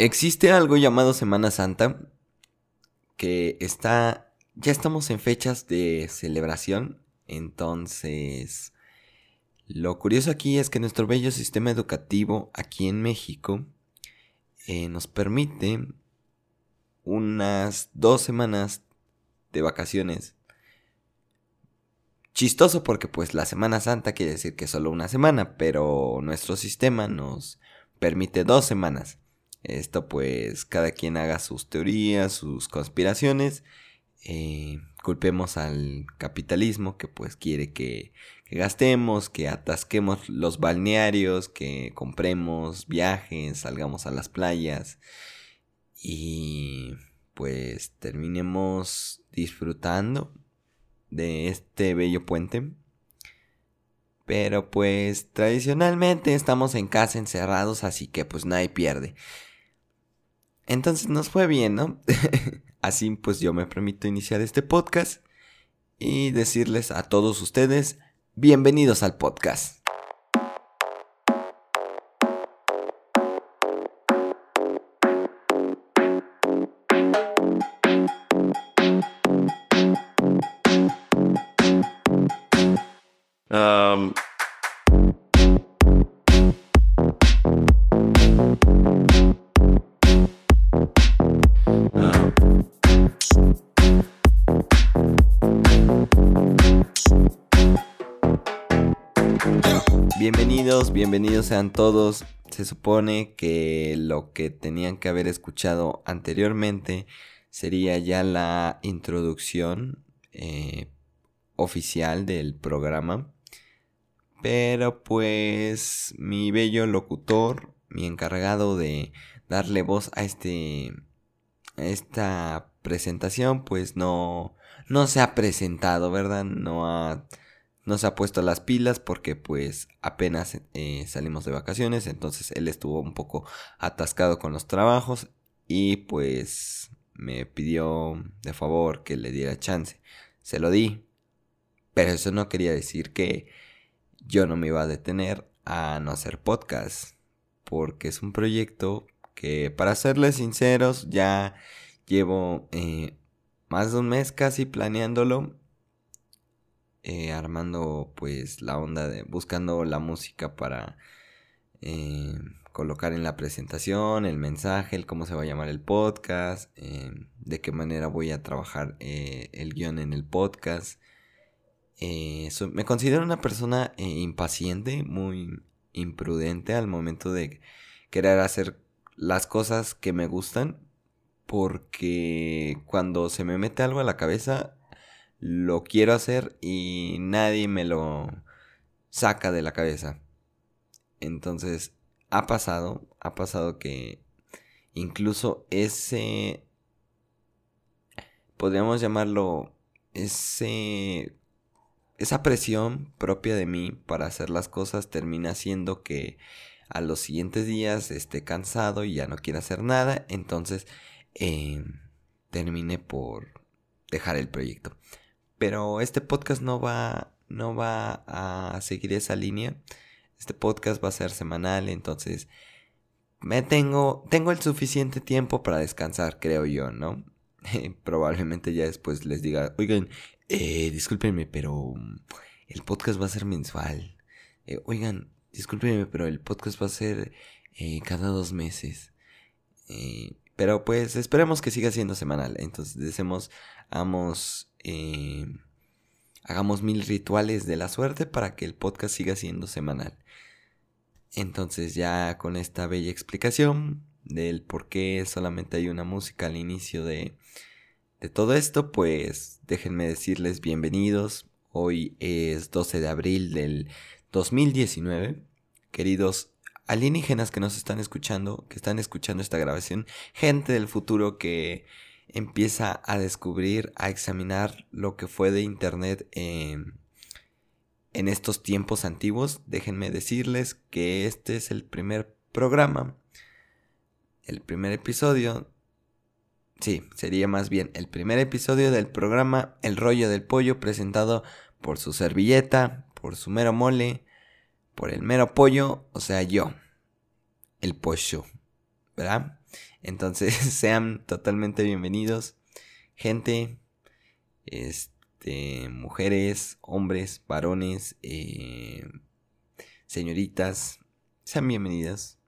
Existe algo llamado Semana Santa que está, ya estamos en fechas de celebración, entonces lo curioso aquí es que nuestro bello sistema educativo aquí en México eh, nos permite unas dos semanas de vacaciones. Chistoso porque pues la Semana Santa quiere decir que solo una semana, pero nuestro sistema nos permite dos semanas. Esto pues cada quien haga sus teorías, sus conspiraciones. Eh, culpemos al capitalismo que pues quiere que, que, gastemos, que atasquemos los balnearios, que compremos viajes, salgamos a las playas y pues terminemos disfrutando de este bello puente. Pero pues tradicionalmente estamos en casa encerrados, así que pues nadie pierde. Entonces nos fue bien, ¿no? Así pues yo me permito iniciar este podcast y decirles a todos ustedes, bienvenidos al podcast. Um, Bienvenidos, sean todos. Se supone que lo que tenían que haber escuchado anteriormente sería ya la introducción eh, oficial del programa. Pero pues mi bello locutor, mi encargado de darle voz a este a esta presentación, pues no no se ha presentado, ¿verdad? No ha no se ha puesto las pilas porque pues apenas eh, salimos de vacaciones, entonces él estuvo un poco atascado con los trabajos y pues me pidió de favor que le diera chance. Se lo di, pero eso no quería decir que yo no me iba a detener a no hacer podcast, porque es un proyecto que para serles sinceros ya llevo eh, más de un mes casi planeándolo eh, armando pues la onda de buscando la música para eh, colocar en la presentación, el mensaje, el cómo se va a llamar el podcast, eh, de qué manera voy a trabajar el guion en el podcast. me considero una persona impaciente, muy imprudente al momento de querer hacer las cosas que me gustan, porque cuando se me mete algo a la cabeza lo quiero hacer y nadie me lo saca de la cabeza. Entonces, ha pasado, ha pasado que incluso ese, podríamos llamarlo, ese, esa presión propia de mí para hacer las cosas termina haciendo que a los siguientes días esté cansado y ya no quiera hacer nada, entonces eh, termine por dejar el proyecto. Pero este podcast no va, no va a seguir esa línea. Este podcast va a ser semanal, entonces me tengo, tengo el suficiente tiempo para descansar, creo yo, ¿no? Probablemente ya después les diga, oigan, eh, discúlpenme, pero el podcast va a ser mensual. Eh, oigan, discúlpenme, pero el podcast va a ser eh, cada dos meses. Eh, pero pues esperemos que siga siendo semanal. Entonces deseamos, amos eh, hagamos mil rituales de la suerte para que el podcast siga siendo semanal. Entonces ya con esta bella explicación del por qué solamente hay una música al inicio de, de todo esto, pues déjenme decirles bienvenidos. Hoy es 12 de abril del 2019. Queridos alienígenas que nos están escuchando, que están escuchando esta grabación, gente del futuro que empieza a descubrir, a examinar lo que fue de Internet en estos tiempos antiguos, déjenme decirles que este es el primer programa, el primer episodio, sí, sería más bien el primer episodio del programa El rollo del pollo presentado por su servilleta, por su mero mole, por el mero pollo, o sea, yo, el pollo, ¿verdad? Entonces sean totalmente bienvenidos. Gente, este, mujeres, hombres, varones, eh, señoritas, sean bienvenidas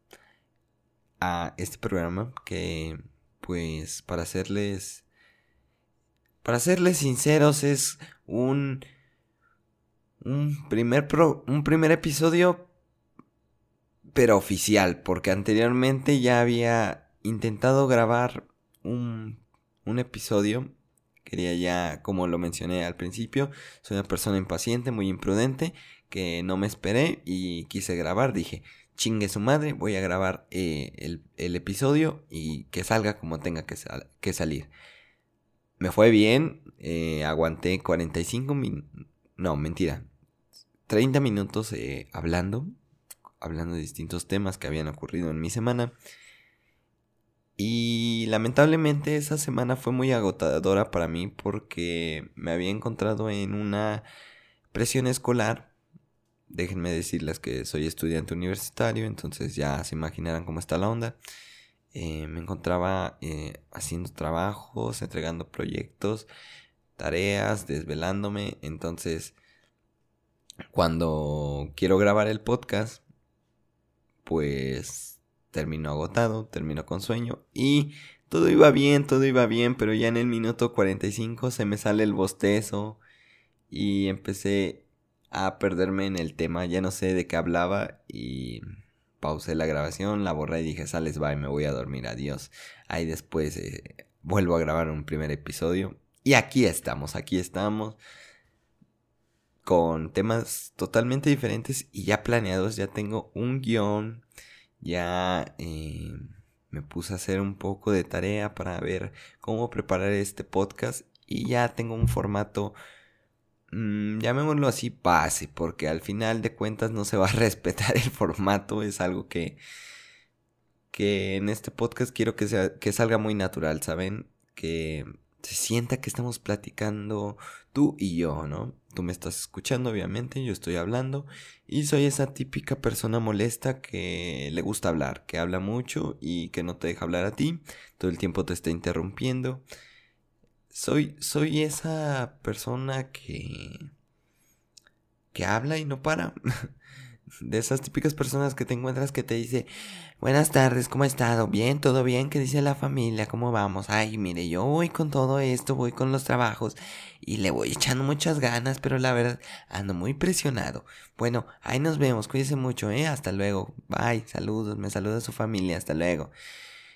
a este programa que pues para serles para serles sinceros es un un primer un primer episodio pero oficial porque anteriormente ya había intentado grabar un un episodio quería ya como lo mencioné al principio soy una persona impaciente muy imprudente que no me esperé y quise grabar dije chingue su madre, voy a grabar eh, el, episodio y que salga como tenga que, que salir. Me fue bien, eh, aguanté 45 minutos, no, mentira, 30 minutos eh, hablando, hablando de distintos temas que habían ocurrido en mi semana. Y lamentablemente esa semana fue muy agotadora para mí porque me había encontrado en una presión escolar déjenme decirles que soy estudiante universitario, entonces ya se imaginarán cómo está la onda. Eh, me encontraba eh, haciendo trabajos, entregando proyectos, tareas, desvelándome. Entonces, cuando quiero grabar el podcast, pues termino agotado, termino con sueño y todo iba bien, todo iba bien, pero ya en el minuto 45 se me sale el bostezo y empecé a perderme en el tema, ya no sé de qué hablaba y pausé la grabación, la borré y dije, sales, bye, me voy a dormir, adiós. Ahí después eh, vuelvo a grabar un primer episodio y aquí estamos, aquí estamos con temas totalmente diferentes y ya planeados, ya tengo un guion, ya eh, me puse a hacer un poco de tarea para ver cómo preparar este podcast y ya tengo un formato Mm, llamémoslo así, pase, porque al final de cuentas no se va a respetar el formato, es algo que, que en este podcast quiero que, sea, que salga muy natural, ¿saben? Que se sienta que estamos platicando tú y yo, ¿no? Tú me estás escuchando, obviamente, yo estoy hablando y soy esa típica persona molesta que le gusta hablar, que habla mucho y que no te deja hablar a ti, todo el tiempo te está interrumpiendo soy, soy esa persona que, que habla y no para. De esas típicas personas que te encuentras que te dice, buenas tardes, ¿cómo ha estado? Bien, todo bien, ¿qué dice la familia? ¿Cómo vamos? Ay, mire, yo voy con todo esto, voy con los trabajos y le voy echando muchas ganas, pero la verdad ando muy presionado. Bueno, ahí nos vemos, cuídese mucho, ¿eh? Hasta luego, bye, saludos, me saluda su familia, hasta luego.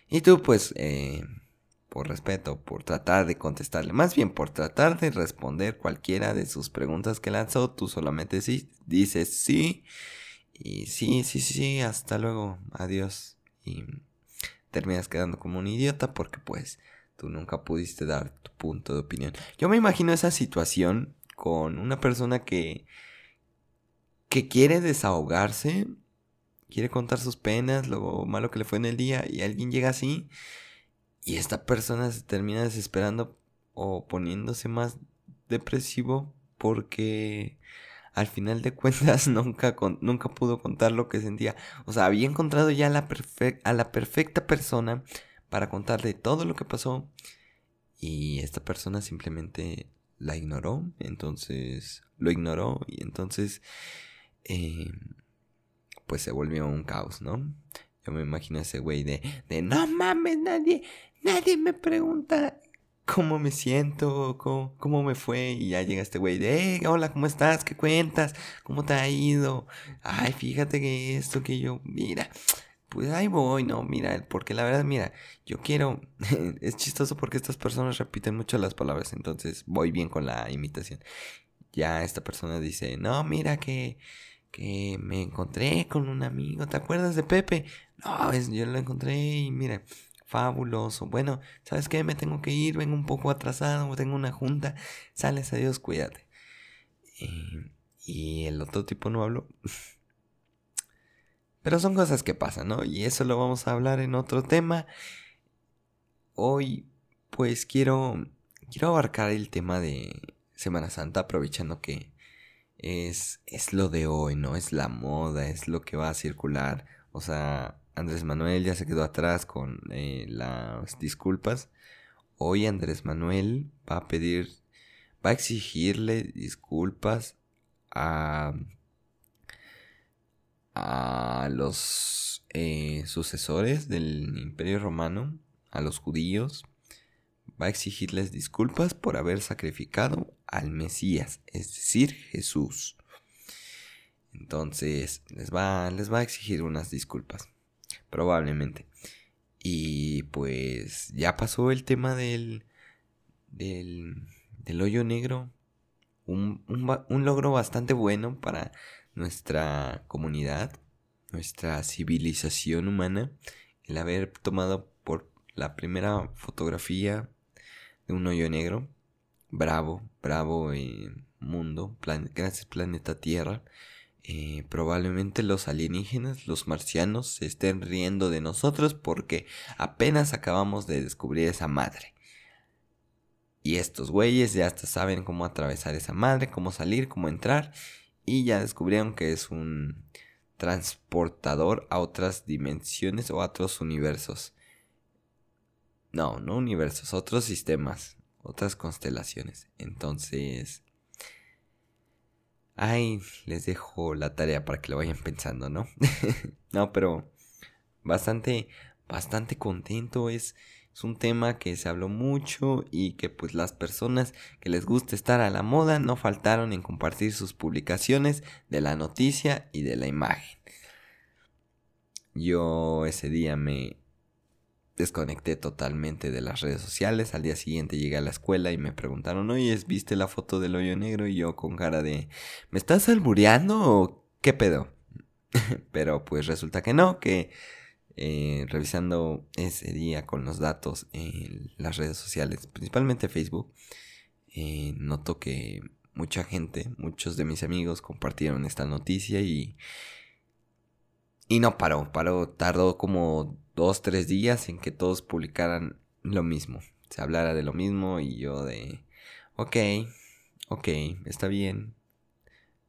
Y tú, pues, eh, por respeto, por tratar de contestarle, más bien por tratar de responder cualquiera de sus preguntas que lanzó, tú solamente sí, dices sí, y sí, sí, sí, hasta luego, adiós, y terminas quedando como un idiota porque pues tú nunca pudiste dar tu punto de opinión. Yo me imagino esa situación con una persona que que quiere desahogarse, quiere contar sus penas, lo malo que le fue en el día y alguien llega así y esta persona se termina desesperando o poniéndose más depresivo porque al final de cuentas nunca, nunca pudo contar lo que sentía. O sea, había encontrado ya a la perfecta persona para contarle todo lo que pasó y esta persona simplemente la ignoró. Entonces lo ignoró y entonces eh, pues se volvió un caos, ¿no? Yo me imagino ese güey de, de no mames, nadie, nadie me pregunta cómo me siento, cómo, me fue. Y ya llega este güey de, hola, ¿cómo estás? ¿Qué cuentas? ¿Cómo te ha ido? Ay, fíjate que esto que yo, mira, pues ahí voy, no, mira, porque la verdad, mira, yo quiero, es chistoso porque estas personas repiten mucho las palabras, entonces voy bien con la imitación. Ya esta persona dice, no, mira que, que me encontré con un amigo, ¿te acuerdas de Pepe? No, es, yo lo encontré y mira, fabuloso. Bueno, ¿sabes qué? Me tengo que ir, vengo un poco atrasado, tengo una junta. Sales, adiós, cuídate. y el otro tipo no habló. Pero son cosas que pasan, ¿no? Y eso lo vamos a hablar en otro tema. Hoy, pues quiero, quiero abarcar el tema de Semana Santa, aprovechando que es, es lo de hoy, ¿no? Es la moda, es lo que va a circular. O sea, Andrés Manuel ya se quedó atrás con eh, las disculpas. Hoy Andrés Manuel va a pedir, va a exigirle disculpas a, a los eh, sucesores del Imperio Romano, a los judíos. Va a exigirles disculpas por haber sacrificado al Mesías, es decir, Jesús. Entonces les va, les va a exigir unas disculpas probablemente. Y pues ya pasó el tema del, del, hoyo negro. Un, un, logro bastante bueno para nuestra comunidad, nuestra civilización humana, el haber tomado por la primera fotografía de un hoyo negro. Bravo, bravo eh, mundo, gracias planeta Tierra. Eh, probablemente los alienígenas, los marcianos, se estén riendo de nosotros porque apenas acabamos de descubrir esa madre. Y estos güeyes ya hasta saben cómo atravesar esa madre, cómo salir, cómo entrar. Y ya descubrieron que es un transportador a otras dimensiones o a otros universos. No, no universos, otros sistemas, otras constelaciones. Entonces, Ay, les dejo la tarea para que lo vayan pensando, ¿no? no, pero bastante, bastante contento. Es, es un tema que se habló mucho y que pues las personas que les gusta estar a la moda no faltaron en compartir sus publicaciones de la noticia y de la imagen. Yo ese día me, desconecté totalmente de las redes sociales. Al día siguiente llegué a la escuela y me preguntaron, oye, ¿viste la foto del hoyo negro? Y yo con cara de, ¿me estás albureando o qué pedo? Pero pues resulta que no, que eh, revisando ese día con los datos en las redes sociales, principalmente Facebook, eh, noto que mucha gente, muchos de mis amigos compartieron esta noticia y... Y no paró, paró, tardó como dos, tres días en que todos publicaran lo mismo. Se hablara de lo mismo y yo de, ok, ok, está bien.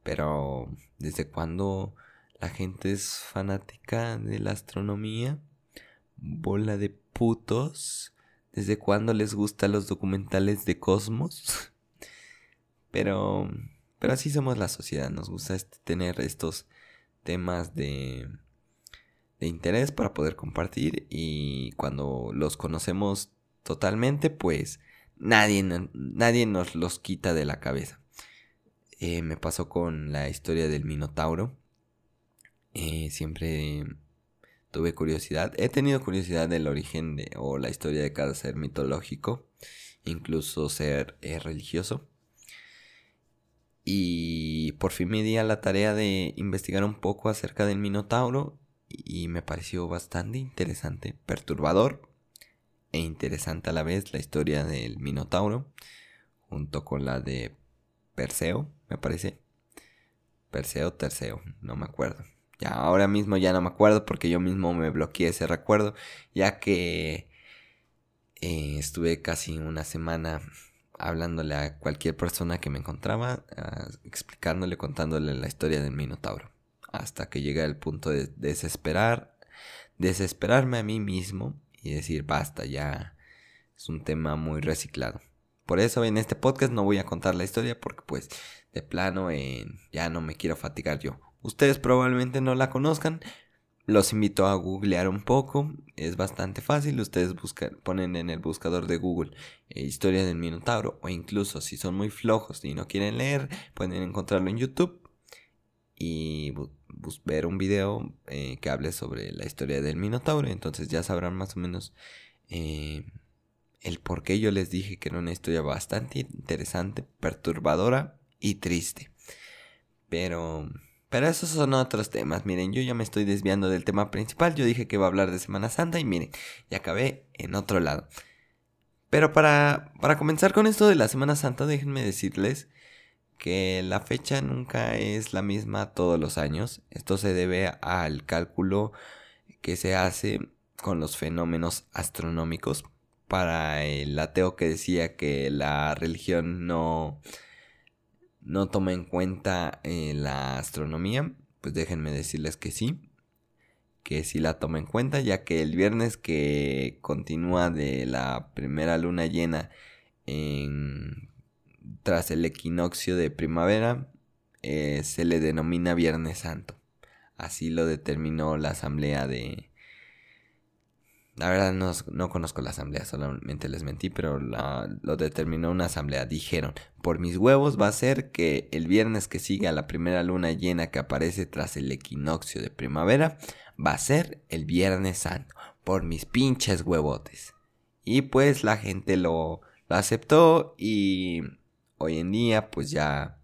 Pero, ¿desde cuándo la gente es fanática de la astronomía? Bola de putos. ¿Desde cuándo les gustan los documentales de Cosmos? pero, pero así somos la sociedad. Nos gusta este, tener estos temas de de interés para poder compartir y cuando los conocemos totalmente pues nadie, nadie nos los quita de la cabeza. Eh, me pasó con la historia del Minotauro. Eh, siempre tuve curiosidad. He tenido curiosidad del origen de, o la historia de cada ser mitológico, incluso ser eh, religioso. Y por fin me di a la tarea de investigar un poco acerca del Minotauro y me pareció bastante interesante, perturbador e interesante a la vez la historia del Minotauro, junto con la de Perseo, me parece. Perseo, Terceo, no me acuerdo. Ya ahora mismo ya no me acuerdo porque yo mismo me bloqueé ese recuerdo, ya que eh, estuve casi una semana hablándole a cualquier persona que me encontraba, ah, explicándole, contándole la historia del Minotauro hasta que llegué al punto de desesperar, desesperarme a mí mismo y decir, basta, ya es un tema muy reciclado. Por eso en este podcast no voy a contar la historia porque pues de plano ya no me quiero fatigar yo. Ustedes probablemente no la conozcan. Los invito a googlear un poco. Es bastante fácil. Ustedes buscan, ponen en el buscador de Google eh, historia del Minotauro. O incluso si son muy flojos y no quieren leer, pueden encontrarlo en YouTube y ver un video eh, que hable sobre la historia del Minotauro. Entonces ya sabrán más o menos eh, el por qué yo les dije que era una historia bastante interesante, perturbadora y triste. Pero, pero esos son otros temas. Miren, yo ya me estoy desviando del tema principal. Yo dije que iba a hablar de Semana Santa y miren, ya acabé en otro lado. Pero para, para comenzar con esto de la Semana Santa, déjenme decirles que la fecha nunca es la misma todos los años. Esto se debe al cálculo que se hace con los fenómenos astronómicos. Para el ateo que decía que la religión no, no toma en cuenta eh, la astronomía, pues déjenme decirles que sí. que sí la tome en cuenta, ya que el viernes que continúa de la primera luna llena en, tras el equinoccio de primavera, eh, se le denomina Viernes Santo. Así lo determinó la asamblea de... La verdad no, no conozco la asamblea, solamente les mentí, pero lo determinó una asamblea. Dijeron, por mis huevos va a ser que el viernes que siga la primera luna llena que aparece tras el equinoccio de primavera, va a ser el Viernes Santo. Por mis pinches huevotes. Y pues la gente lo, lo aceptó y hoy en día pues ya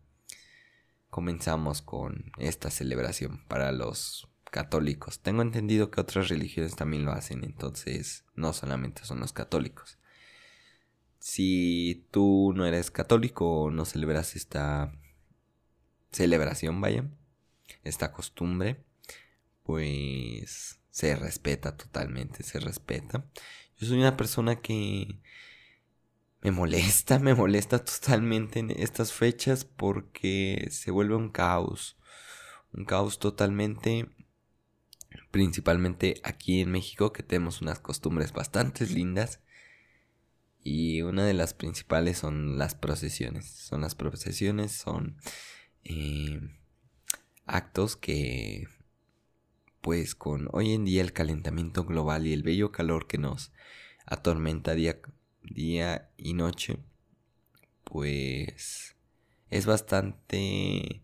comenzamos con esta celebración para los católicos. Tengo entendido que otras religiones también lo hacen, entonces no solamente son los católicos. Si tú no eres católico o no celebras esta celebración, vaya, esta costumbre, pues se respeta totalmente, se respeta. Yo soy una persona que me molesta, me molesta totalmente en estas fechas porque se vuelve un caos. Un caos totalmente, principalmente aquí en México que tenemos unas costumbres bastante lindas. Y una de las principales son las procesiones. Son las procesiones, son eh, actos que, pues con hoy en día el calentamiento global y el bello calor que nos atormenta día día y noche, pues es bastante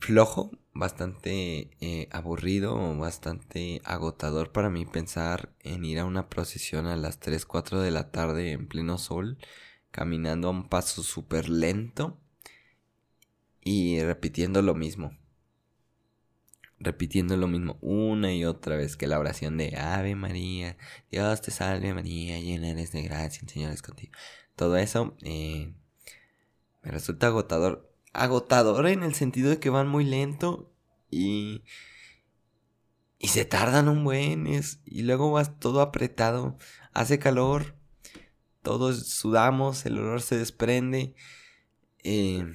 flojo, bastante eh, aburrido, bastante agotador para mí pensar en ir a una procesión a las 3, 4 de la tarde en pleno sol, caminando a un paso súper lento y repitiendo lo mismo repitiendo lo mismo una y otra vez que la oración de Ave María, Dios te salve María, llena eres de gracia, el Señor es contigo. Todo eso eh, me resulta agotador. Agotador en el sentido de que van muy lento y... Y se tardan un buen, y luego vas todo apretado, hace calor, todos sudamos, el olor se desprende. Eh,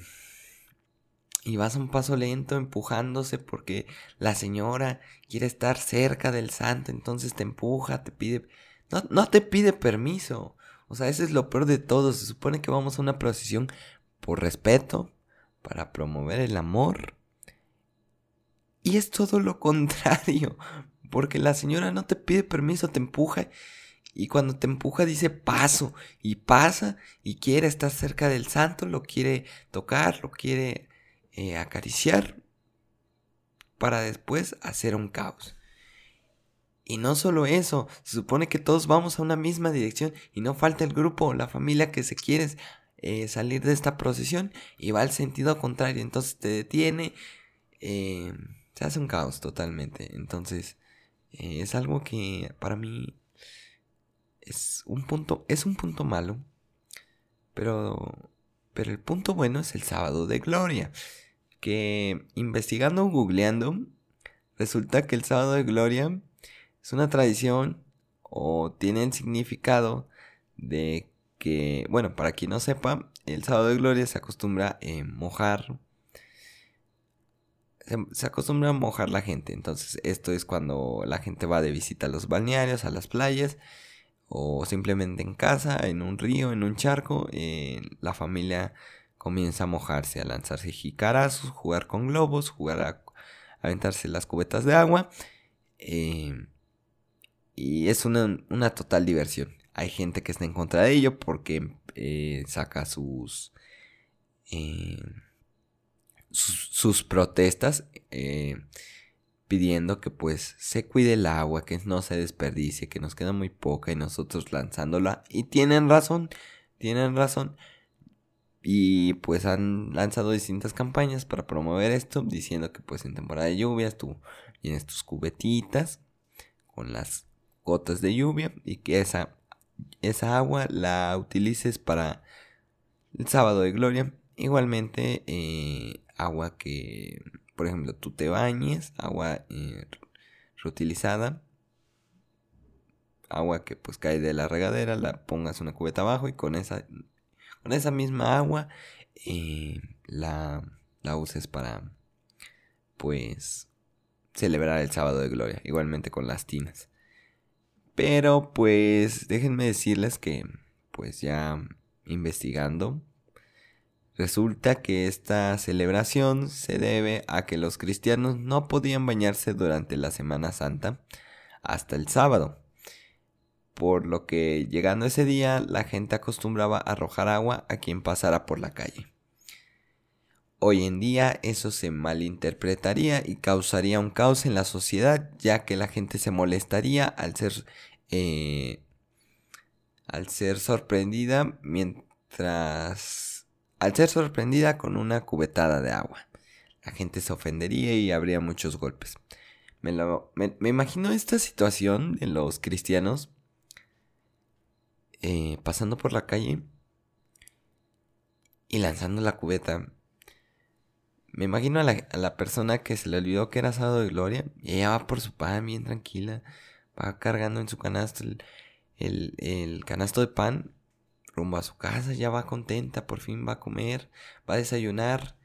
y vas un paso lento empujándose porque la señora quiere estar cerca del santo, entonces te empuja, te pide... No, no te pide permiso. O sea, ese es lo peor de todo. Se supone que vamos a una procesión por respeto, para promover el amor. Y es todo lo contrario, porque la señora no te pide permiso, te empuja. Y cuando te empuja dice paso y pasa y quiere estar cerca del santo, lo quiere tocar, lo quiere eh, acariciar para después hacer un caos. Y no solo eso, se supone que todos vamos a una misma dirección y no falta el grupo o la familia que se quiere eh, salir de esta procesión y va al sentido contrario, entonces te detiene, eh, se hace un caos totalmente. Entonces es algo que para mí es un punto, es un punto malo, pero, pero el punto bueno es el sábado de gloria que investigando googleando, resulta que el sábado de gloria es una tradición o tiene el significado de que, bueno, para quien no sepa, el sábado de gloria se acostumbra a mojar. Se, acostumbra a mojar la gente. Entonces, esto es cuando la gente va de visita a los balnearios, a las playas, o simplemente en casa, en un río, en un charco. la familia comienza a mojarse, a lanzarse jicarazos, jugar con globos, jugar a, aventarse las cubetas de agua. Eh, y es una, total diversión. Hay gente que está en contra de ello porque eh, saca sus, eh, sus, protestas pidiendo que pues se cuide el agua, que no se desperdicie, que nos queda muy poca y nosotros lanzándola. Y tienen razón, tienen razón. Y pues han lanzado distintas campañas para promover esto, diciendo que pues en temporada de lluvias tú tienes tus cubetitas con las gotas de lluvia y que esa, esa agua la utilices para el sábado de gloria. Igualmente eh, agua que, por ejemplo, tú te bañes, agua eh, reutilizada, agua que pues cae de la regadera, la pongas una cubeta abajo y con esa con esa misma agua eh, la, la uses para pues celebrar el sábado de gloria, igualmente con las tinas. Pero pues déjenme decirles que pues ya investigando, resulta que esta celebración se debe a que los cristianos no podían bañarse durante la Semana Santa hasta el sábado. Por lo que llegando ese día la gente acostumbraba a arrojar agua a quien pasara por la calle. Hoy en día eso se malinterpretaría y causaría un caos en la sociedad, ya que la gente se molestaría al ser, eh, al ser sorprendida mientras, al ser sorprendida con una cubetada de agua. La gente se ofendería y habría muchos golpes. Me, me, imagino esta situación de los cristianos eh, pasando por la calle y lanzando la cubeta me imagino a la, persona que se le olvidó que era sábado de gloria y ella va por su pan bien tranquila, va cargando en su canasto el, canasto de pan rumbo a su casa, ya va contenta, por fin va a comer, va a desayunar.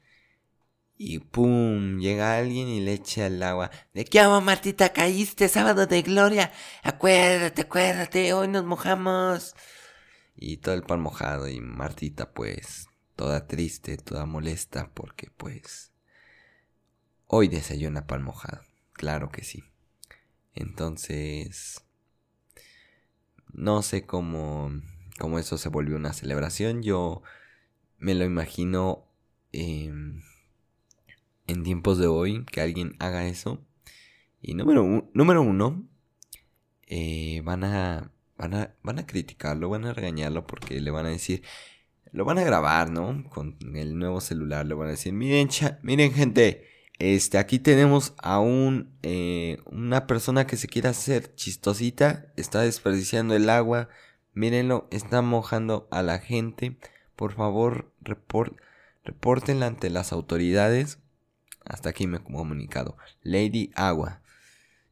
Y pum, llega alguien y le echa el agua. ¿De qué agua, Martita? Caíste, sábado de gloria. Acuérdate, acuérdate, hoy nos mojamos. Y todo el pan mojado y Martita pues toda triste, toda molesta, porque pues hoy desayuna pan mojado, claro que sí. Entonces, no sé cómo, cómo eso se volvió una celebración, yo me lo imagino em, en tiempos de hoy que alguien haga eso. Y número, uno, eh, van, a, van, a, van a criticarlo, van a regañarlo porque le van a decir, lo van a grabar, ¿no? Con el nuevo celular, le van a decir, miren, miren gente, este, aquí tenemos a un, eh, una persona que se quiere hacer chistosita, está desperdiciando el agua, mírenlo, está mojando a la gente, por favor, report, repórtenla ante las autoridades. Hasta aquí me he comunicado. Lady Agua.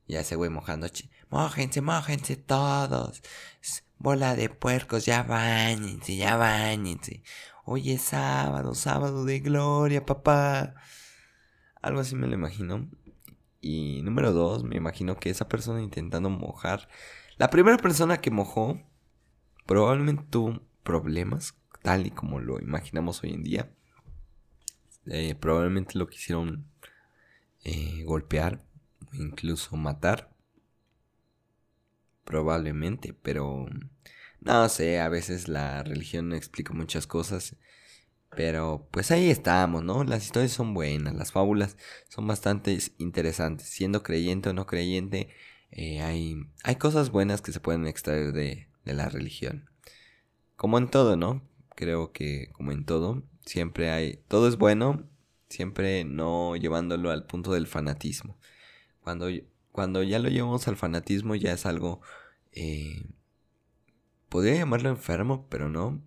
Ya se voy mojando. Mójense, mójense todos. Bola de puercos, ya bañense, ya bañense. Hoy es sábado, sábado de gloria, papá. Algo así me lo imagino. Y número dos, me imagino que esa persona intentando mojar. La primera persona que mojó probablemente tuvo problemas, tal y como lo imaginamos hoy en día. Eh, probablemente lo quisieron eh, golpear, incluso matar probablemente, pero no sé, a veces la religión no explica muchas cosas, pero pues ahí estamos, ¿no? Las historias son buenas, las fábulas son bastante interesantes, siendo creyente o no creyente, eh, hay, hay cosas buenas que se pueden extraer de, de la religión. Como en todo, ¿no? Creo que como en todo, siempre hay, todo es bueno, siempre no llevándolo al punto del fanatismo. Cuando cuando ya lo llevamos al fanatismo ya es algo... Eh, podría llamarlo enfermo, pero no.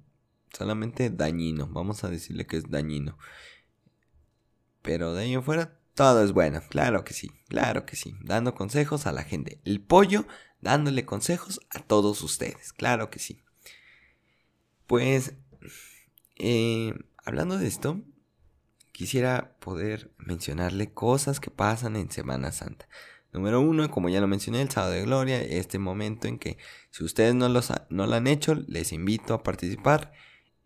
Solamente dañino. Vamos a decirle que es dañino. Pero de ahí en fuera todo es bueno. Claro que sí. Claro que sí. Dando consejos a la gente. El pollo dándole consejos a todos ustedes. Claro que sí. Pues... Eh, hablando de esto, quisiera poder mencionarle cosas que pasan en Semana Santa. Número uno, como ya lo mencioné, el sábado de gloria, este momento en que si ustedes no, no lo han hecho, les invito a participar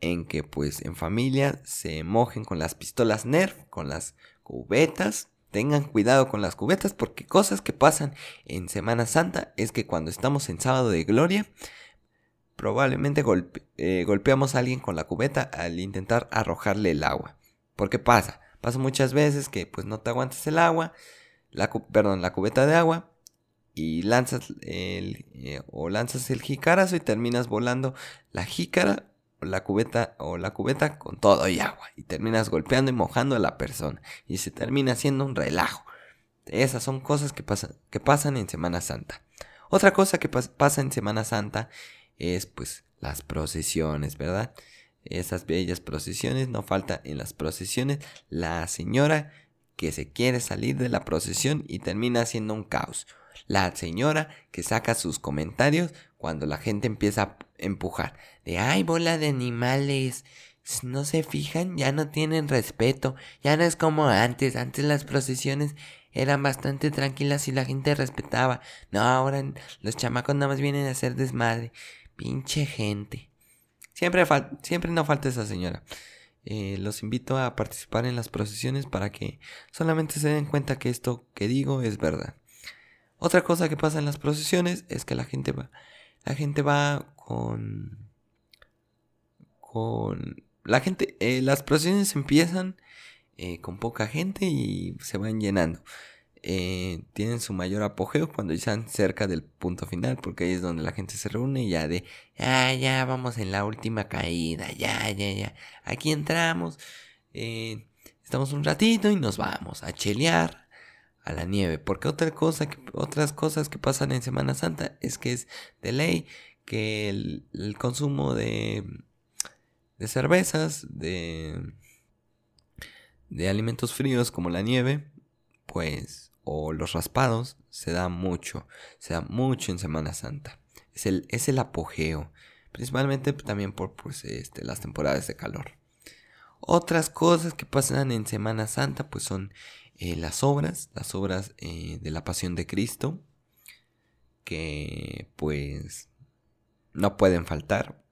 en que pues en familia se mojen con las pistolas Nerf, con las cubetas. Tengan cuidado con las cubetas porque cosas que pasan en Semana Santa es que cuando estamos en sábado de gloria, probablemente eh, golpeamos a alguien con la cubeta al intentar arrojarle el agua. ¿Por qué pasa? Pasa muchas veces que pues no te aguantas el agua, la, perdón, la cubeta de agua y lanzas el, eh, o lanzas el jicarazo y terminas volando la jícara o la cubeta o la cubeta con todo y agua y terminas golpeando y mojando a la persona y se termina haciendo un relajo. Esas son cosas que, pasan que pasan en Semana Santa. Otra cosa que pasa en Semana Santa es pues las procesiones, ¿verdad? Esas bellas procesiones, no falta en las procesiones la señora que se quiere salir de la procesión y termina haciendo un caos. La señora que saca sus comentarios cuando la gente empieza a empujar. De ay, bola de animales. No se fijan, ya no tienen respeto. Ya no es como antes. Antes las procesiones eran bastante tranquilas y la gente respetaba. No, ahora los chamacos nada más vienen a hacer desmadre. Pinche gente. Siempre, siempre no falta esa señora. Eh, los invito a participar en las procesiones para que solamente se den cuenta que esto que digo es verdad. Otra cosa que pasa en las procesiones es que la gente va, la gente va con, con, la gente, eh, las procesiones empiezan eh, con poca gente y se van llenando. Eh, tienen su mayor apogeo cuando están cerca del punto final, porque ahí es donde la gente se reúne y ya de, ya, ya, vamos en la última caída, ya, ya, ya, aquí entramos, eh, estamos un ratito y nos vamos a chelear a la nieve, porque otra cosa otras cosas que pasan en Semana Santa es que es de ley que el, el consumo de, de cervezas, de, de alimentos fríos como la nieve, pues o los raspados se da mucho, se da mucho en Semana Santa. Es el, es el apogeo, principalmente también por pues, este, las temporadas de calor. Otras cosas que pasan en Semana Santa pues son eh, las obras, las obras eh, de la Pasión de Cristo, que pues no pueden faltar.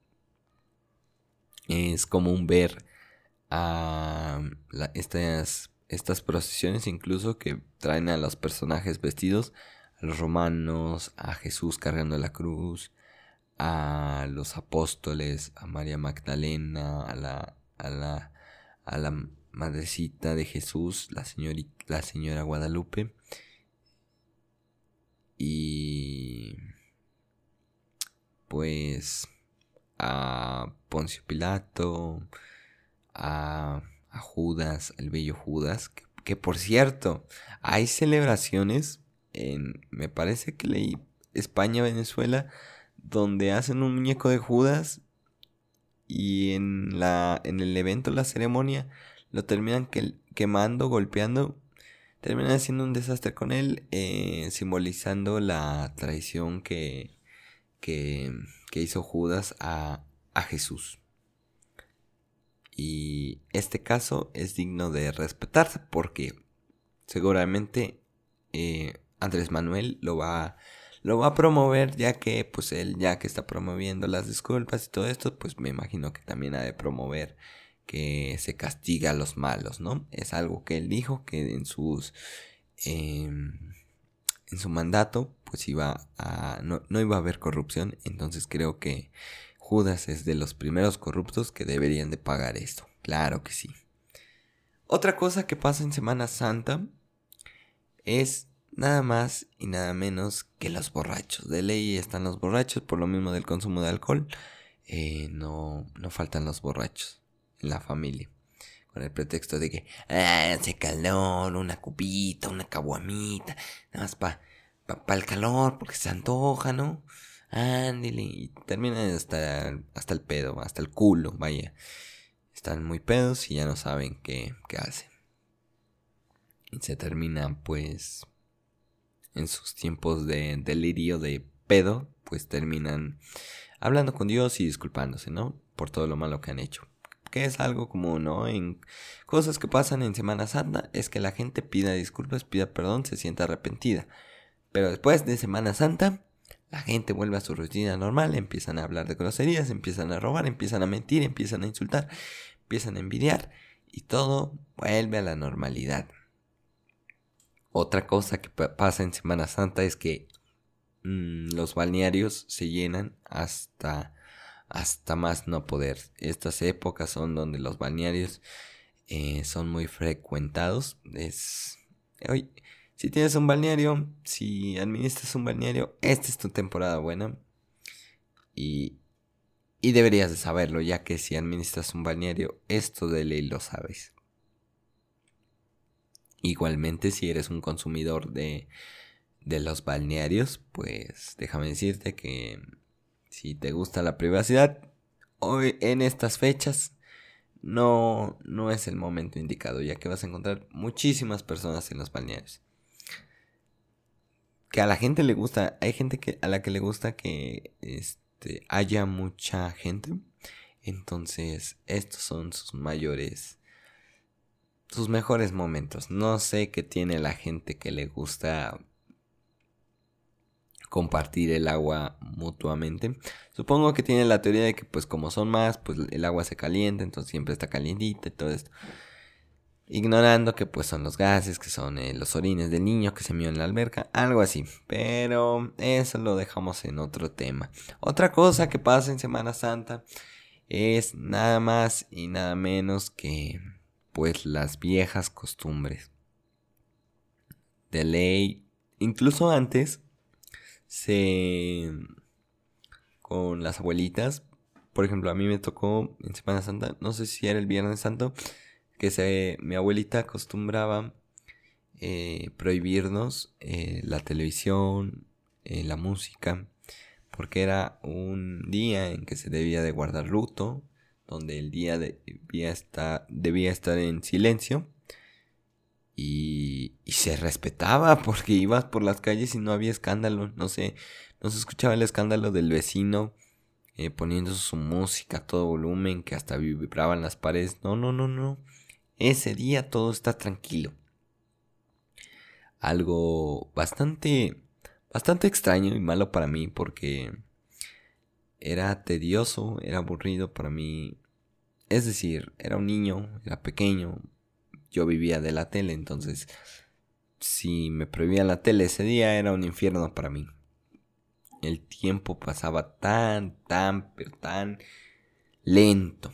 Es común ver a estas estas procesiones incluso que traen a los personajes vestidos, a los romanos, a Jesús cargando la cruz, a los apóstoles, a María Magdalena, a la, a la, a la madrecita de Jesús, la, la señora Guadalupe. Y pues a Poncio Pilato, a a Judas, el bello Judas, que, por cierto, hay celebraciones en, me parece que leí España, Venezuela, donde hacen un muñeco de Judas y en, la, en el evento, la ceremonia, lo terminan quemando, golpeando, terminan haciendo un desastre con él, eh, simbolizando la traición que, que, que hizo Judas a, a Jesús. Y este caso es digno de respetarse porque seguramente eh, Andrés Manuel lo va, lo va a promover ya que pues él ya que está promoviendo las disculpas y todo esto pues me imagino que también ha de promover que se castiga a los malos, ¿no? Es algo que él dijo que en sus em, en su mandato pues iba a no, no iba a haber corrupción entonces creo que Judas es de los primeros corruptos que deberían de pagar esto. Claro que sí. Otra cosa que pasa en Semana Santa es nada más y nada menos que los borrachos. De ley están los borrachos por lo mismo del consumo de alcohol. Eh, no, no faltan los borrachos en la familia. Con el pretexto de que ah, hace calor, una cupita, una caguamita. Nada más para pa, el calor, porque se antoja, ¿no? Ándale, y terminan hasta, hasta el pedo, hasta el culo, vaya. Están muy pedos y ya no saben qué, qué hacen. Y se termina pues en sus tiempos de delirio de pedo, pues terminan hablando con Dios y disculpándose, ¿no? Por todo lo malo que han hecho. Que es algo común, ¿no? En cosas que pasan en Semana Santa es que la gente pida disculpas, pida perdón, se sienta arrepentida. Pero después de Semana Santa, la gente vuelve a su rutina normal, empiezan a hablar de groserías, empiezan a robar, empiezan a mentir, empiezan a insultar, empiezan a envidiar y todo vuelve a la normalidad. Otra cosa que pasa en Semana Santa es que mm, los balnearios se llenan hasta hasta más no poder. Estas épocas son donde los balnearios eh, son muy frecuentados. Es hoy si tienes un balneario, si administras un balneario, esta es tu temporada buena. Y, y deberías de saberlo, ya que si administras un balneario, esto de ley lo sabes. Igualmente, si eres un consumidor de, de los balnearios, pues déjame decirte que si te gusta la privacidad, hoy en estas fechas no, no es el momento indicado, ya que vas a encontrar muchísimas personas en los balnearios que a la gente le gusta, hay gente que a la que le gusta que este haya mucha gente. Entonces, estos son sus mayores sus mejores momentos. No sé qué tiene la gente que le gusta compartir el agua mutuamente. Supongo que tiene la teoría de que pues como son más, pues el agua se calienta, entonces siempre está calientita y todo esto. Ignorando que pues son los gases, que son eh, los orines del niño que se mió en la alberca, algo así. Pero eso lo dejamos en otro tema. Otra cosa que pasa en Semana Santa es nada más y nada menos que pues las viejas costumbres. De ley, incluso antes, se... con las abuelitas, por ejemplo, a mí me tocó en Semana Santa, no sé si era el Viernes Santo, que se, mi abuelita acostumbraba eh, prohibirnos eh, la televisión, eh, la música, porque era un día en que se debía de guardar luto, donde el día debía estar, debía estar en silencio y, se respetaba porque ibas por las calles y no había escándalo, no sé, no se escuchaba el escándalo del vecino eh, poniendo su música a todo volumen que hasta vibraban las paredes, no, no, no, no, ese día todo está tranquilo. Algo bastante, bastante extraño y malo para mí porque era tedioso, era aburrido para mí. Es decir, era un niño, era pequeño, yo vivía de la tele, entonces si me prohibían la tele ese día era un infierno para mí. El tiempo pasaba tan, tan, pero tan lento.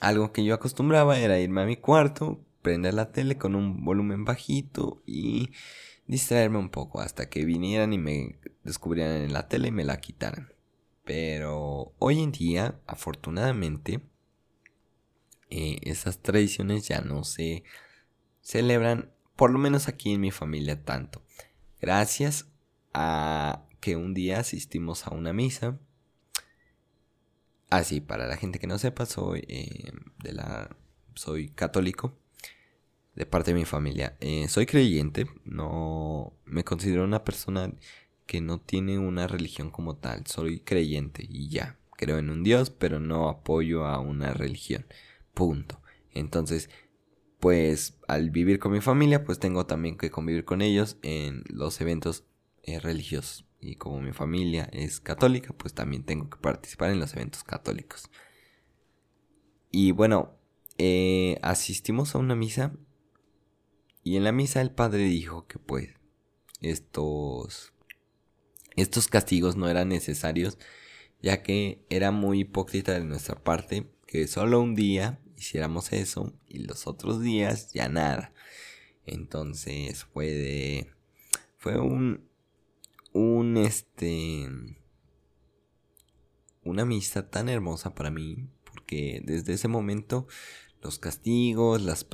Algo que yo acostumbraba era irme a mi cuarto, prender la tele con un volumen bajito y distraerme un poco hasta que vinieran y me descubrieran en la tele y me la quitaran. Pero hoy en día, afortunadamente, eh, esas tradiciones ya no se celebran, por lo menos aquí en mi familia tanto. Gracias a que un día asistimos a una misa. Ah, para la gente que no sepa, soy eh, de la, soy católico de parte de mi familia. Eh, soy creyente, no me considero una persona que no tiene una religión como tal. Soy creyente y ya. Creo en un Dios, pero no apoyo a una religión. Punto. Entonces, pues al vivir con mi familia, pues tengo también que convivir con ellos en los eventos eh, religiosos. Y como mi familia es católica, pues también tengo que participar en los eventos católicos. Y bueno, eh, asistimos a una misa. Y en la misa el padre dijo que pues estos, estos castigos no eran necesarios, ya que era muy hipócrita de nuestra parte que solo un día hiciéramos eso y los otros días ya nada. Entonces fue de... Fue un... Un este... Una amistad tan hermosa para mí. Porque desde ese momento los castigos, las,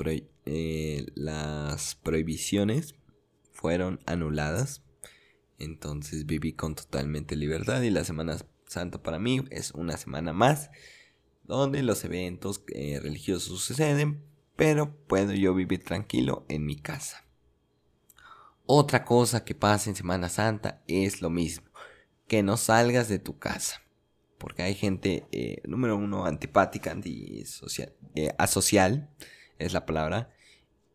eh, las prohibiciones fueron anuladas. Entonces viví con totalmente libertad y la Semana Santa para mí es una semana más donde los eventos eh, religiosos suceden, pero puedo yo vivir tranquilo en mi casa. Otra cosa que pasa en Semana Santa es lo mismo, que no salgas de tu casa. Porque hay gente, eh, número uno, antipática, antisocial, eh, asocial, es la palabra,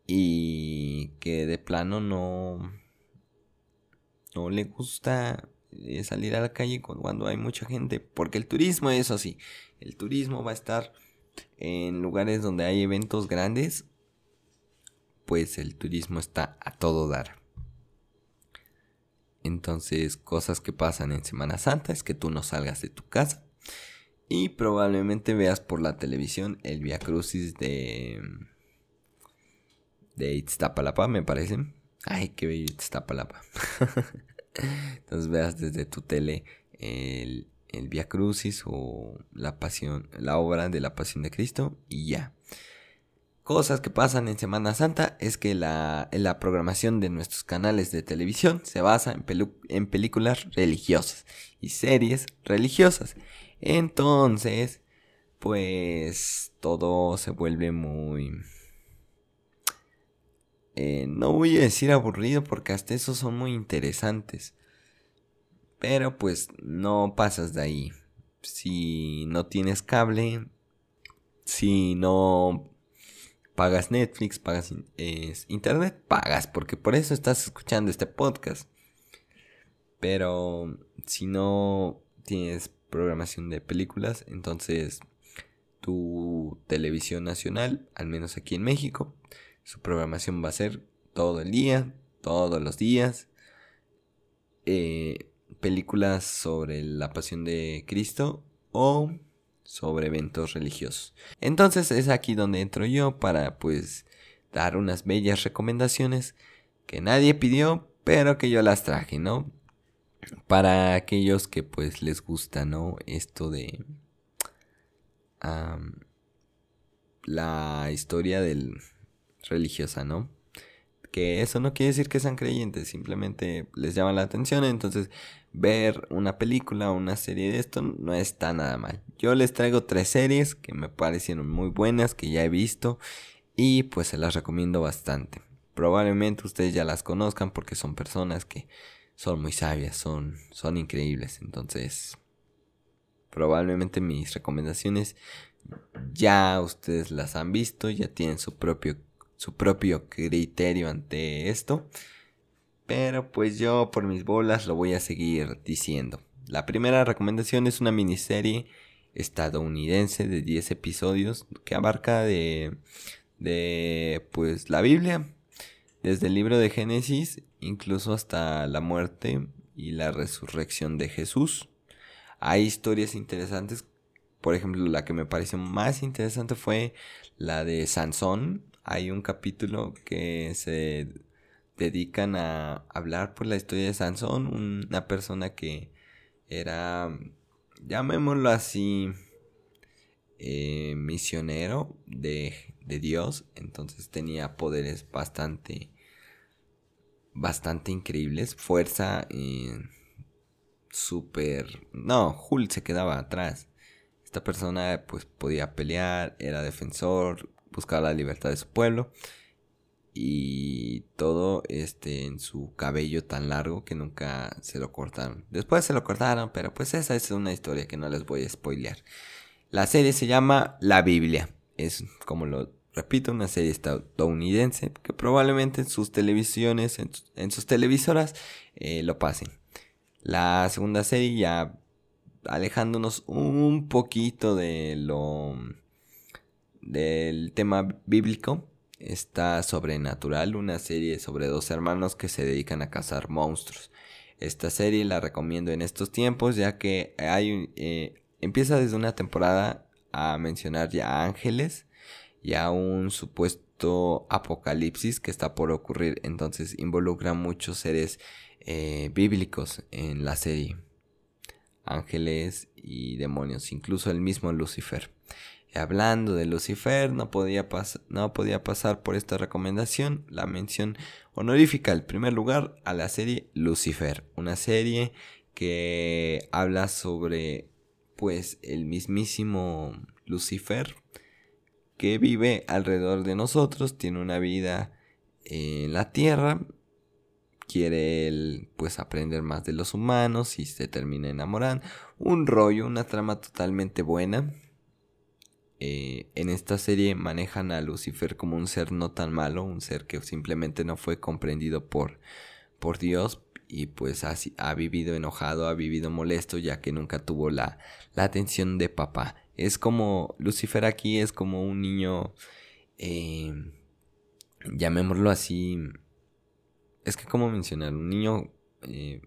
y que de plano no, no le gusta salir a la calle cuando hay mucha gente, porque el turismo es así, el turismo va a estar en lugares donde hay eventos grandes, pues el turismo está a todo dar. Entonces, cosas que pasan en Semana Santa es que tú no salgas de tu casa y probablemente veas por la televisión el Via Crucis de de Iztapalapa, me parece. Ay, qué bello Iztapalapa. Entonces veas desde tu tele el, el Via Crucis o la pasión, la obra de la Pasión de Cristo y ya. Cosas que pasan en Semana Santa es que la, la programación de nuestros canales de televisión se basa en, en películas religiosas y series religiosas. Entonces, pues todo se vuelve muy... Eh, no voy a decir aburrido porque hasta esos son muy interesantes. Pero pues no pasas de ahí. Si no tienes cable, si no pagas Netflix, pagas internet, pagas, porque por eso estás escuchando este podcast. Pero si no tienes programación de películas, entonces tu televisión nacional, al menos aquí en México, su programación va a ser todo el día, todos los días. Eh, películas sobre la pasión de Cristo o sobre eventos religiosos. Entonces es aquí donde entro yo para pues dar unas bellas recomendaciones que nadie pidió, pero que yo las traje, ¿no? Para aquellos que pues les gusta, ¿no? Esto de la historia del religiosa, ¿no? Que eso no quiere decir que sean creyentes, simplemente les llama la atención, entonces ver una película o una serie de esto no está nada mal. Yo les traigo tres series que me parecieron muy buenas, que ya he visto y pues se las recomiendo bastante. Probablemente ustedes ya las conozcan porque son personas que son muy sabias, son, son increíbles. Entonces, probablemente mis recomendaciones ya ustedes las han visto, ya tienen su propio, su propio criterio ante esto. Pero pues yo por mis bolas lo voy a seguir diciendo. La primera recomendación es una miniserie estadounidense de 10 episodios que abarca de, de pues la Biblia, desde el libro de Génesis incluso hasta la muerte y la resurrección de Jesús. Hay historias interesantes, por ejemplo, la que me pareció más interesante fue la de Sansón. Hay un capítulo que se dedican a hablar por la historia de Sansón, una persona que era, llamémoslo así, eh, misionero de, Dios, entonces tenía poderes bastante, bastante increíbles, fuerza eh, súper... No, Hulk se quedaba atrás. Esta persona pues podía pelear, era defensor, buscaba la libertad de su pueblo y todo este en su cabello tan largo que nunca se lo cortaron. Después se lo cortaron, pero pues esa es una historia que no les voy a spoilear. La serie se llama La Biblia. Es como lo repito, una serie estadounidense que probablemente en sus televisiones, en, sus televisoras eh, lo pasen. La segunda serie ya alejándonos un poquito de lo del tema bíblico está Sobrenatural, una serie sobre dos hermanos que se dedican a cazar monstruos. Esta serie la recomiendo en estos tiempos ya que hay eh, empieza desde una temporada a mencionar ya ángeles y a un supuesto apocalipsis que está por ocurrir. Entonces involucra muchos seres eh, bíblicos en la serie. Ángeles y demonios, incluso el mismo Lucifer hablando de Lucifer, no podía, no podía pasar por esta recomendación la mención honorífica, en primer lugar, a la serie Lucifer, una serie que habla sobre, pues, el mismísimo Lucifer que vive alrededor de nosotros, tiene una vida en la tierra, quiere pues aprender más de los humanos y se termina enamorando, un rollo, una trama totalmente buena eh, en esta serie manejan a Lucifer como un ser no tan malo, un ser que simplemente no fue comprendido por, por Dios y pues ha, ha vivido enojado, ha vivido molesto ya que nunca tuvo la, la atención de papá. Es como, Lucifer aquí es como un niño, eh, llamémoslo así, es que como mencionar, un niño eh,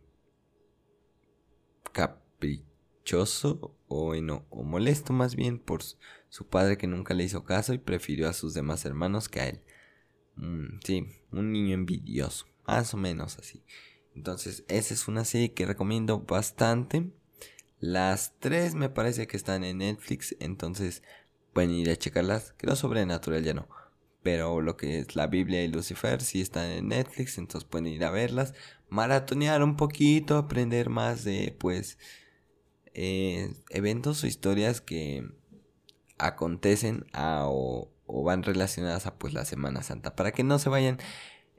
caprichoso o, o molesto más bien por su padre que nunca le hizo caso y prefirió a sus demás hermanos que a él. Mm, sí, un niño envidioso, más o menos así. Entonces, esa es una serie que recomiendo bastante. Las tres me parece que están en Netflix, entonces pueden ir a checarlas. Creo sobrenatural ya no. Pero lo que es la Biblia y Lucifer sí están en Netflix, entonces pueden ir a verlas, maratonear un poquito, aprender más de pues eh, eventos o historias que acontecen o, van relacionadas a pues la Semana Santa, para que no se vayan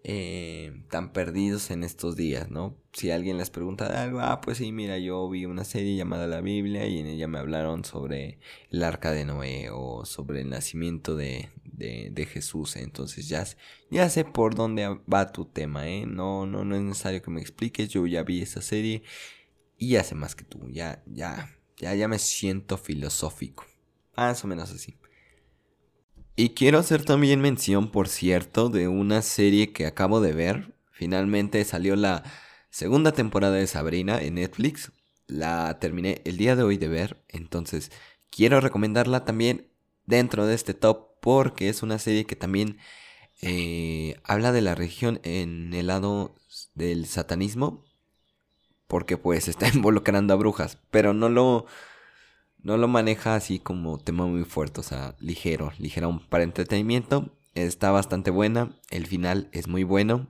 eh, tan perdidos en estos días, ¿no? Si alguien les pregunta algo, ah, pues sí, mira, yo vi una serie llamada La Biblia y en ella me hablaron sobre el arca de Noé o sobre el nacimiento de, de, Jesús. Entonces ya, ya sé por dónde va tu tema, ¿eh? No, no, no es necesario que me expliques. Yo ya vi esa serie y sé más que tú. Ya, ya, ya, ya me siento filosófico. Más o menos así. Y quiero hacer también mención, por cierto, de una serie que acabo de ver. Finalmente salió la segunda temporada de Sabrina en Netflix. La terminé el día de hoy de ver. Entonces quiero recomendarla también dentro de este top porque es una serie que también eh, habla de la religión en el lado del satanismo porque pues está involucrando a brujas pero no lo no lo maneja así como tema muy fuerte o sea ligero ligero para entretenimiento está bastante buena el final es muy bueno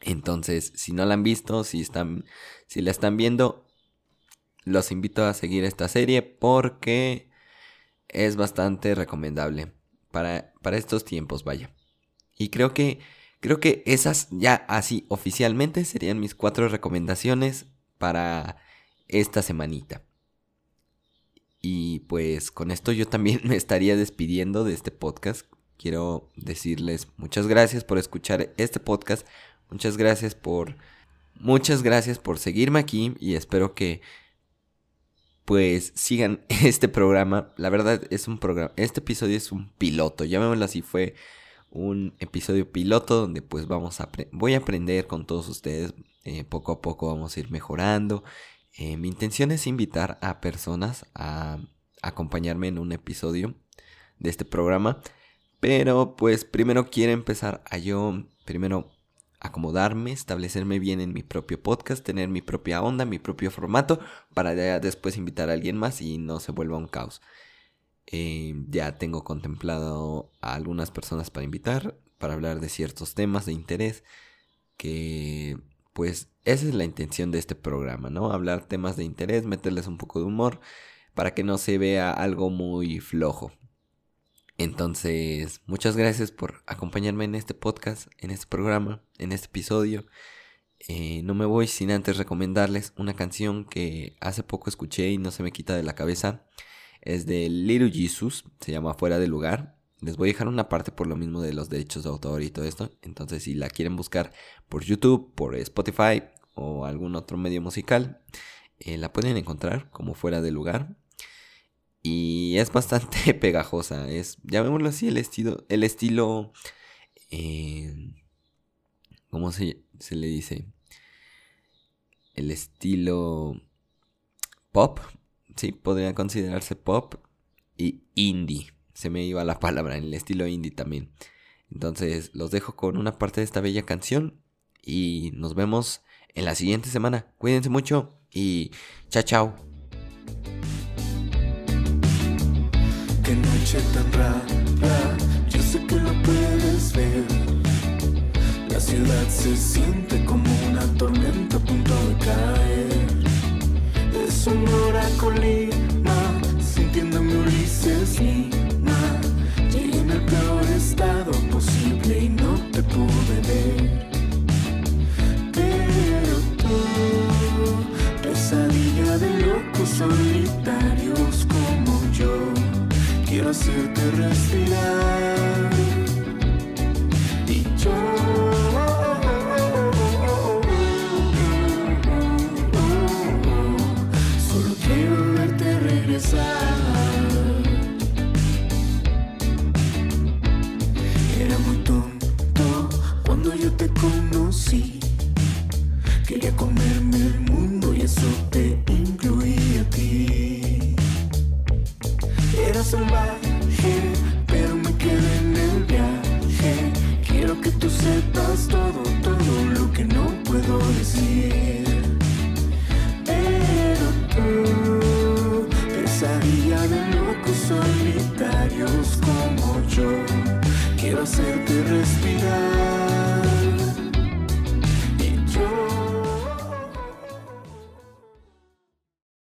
entonces si no la han visto si están si la están viendo los invito a seguir esta serie porque es bastante recomendable para, para estos tiempos, vaya. Y creo que, creo que esas ya así oficialmente serían mis cuatro recomendaciones para esta semanita. Y pues con esto yo también me estaría despidiendo de este podcast. Quiero decirles muchas gracias por escuchar este podcast. Muchas gracias por muchas gracias por seguirme aquí y espero que pues sigan este programa. La verdad es un programa, este episodio es un piloto, llamémoslo así, fue un episodio piloto donde pues vamos a, voy a aprender con todos ustedes, eh, poco a poco vamos a ir mejorando. Eh, mi intención es invitar a personas a acompañarme en un episodio de este programa, pero pues primero quiero empezar a yo, primero acomodarme, establecerme bien en mi propio podcast, tener mi propia onda, mi propio formato, para después invitar a alguien más y no se vuelva un caos. Eh, ya tengo contemplado a algunas personas para invitar, para hablar de ciertos temas de interés, que pues esa es la intención de este programa, ¿no? Hablar temas de interés, meterles un poco de humor, para que no se vea algo muy flojo. Entonces, muchas gracias por acompañarme en este podcast, en este programa, en este episodio. Eh, no me voy sin antes recomendarles una canción que hace poco escuché y no se me quita de la cabeza. Es de Little Jesus, se llama Fuera de Lugar. Les voy a dejar una parte por lo mismo de los derechos de autor y todo esto. Entonces, si la quieren buscar por YouTube, por Spotify o algún otro medio musical, eh, la pueden encontrar como Fuera de Lugar. Y es bastante pegajosa. Es, llamémoslo así, el estilo. El estilo. Eh, ¿Cómo se, se le dice? El estilo. Pop. Sí, podría considerarse pop. Y indie. Se me iba la palabra. En el estilo indie también. Entonces los dejo con una parte de esta bella canción. Y nos vemos en la siguiente semana. Cuídense mucho. Y chao, chao. noche tan yo sé que lo puedes ver. La ciudad se siente como colima, sintiéndome Ulises Lima. Llegué en el peor estado posible y no te pude ver. Pero tú, pesadilla de locos solitarios como yo quiero hacerte respirar.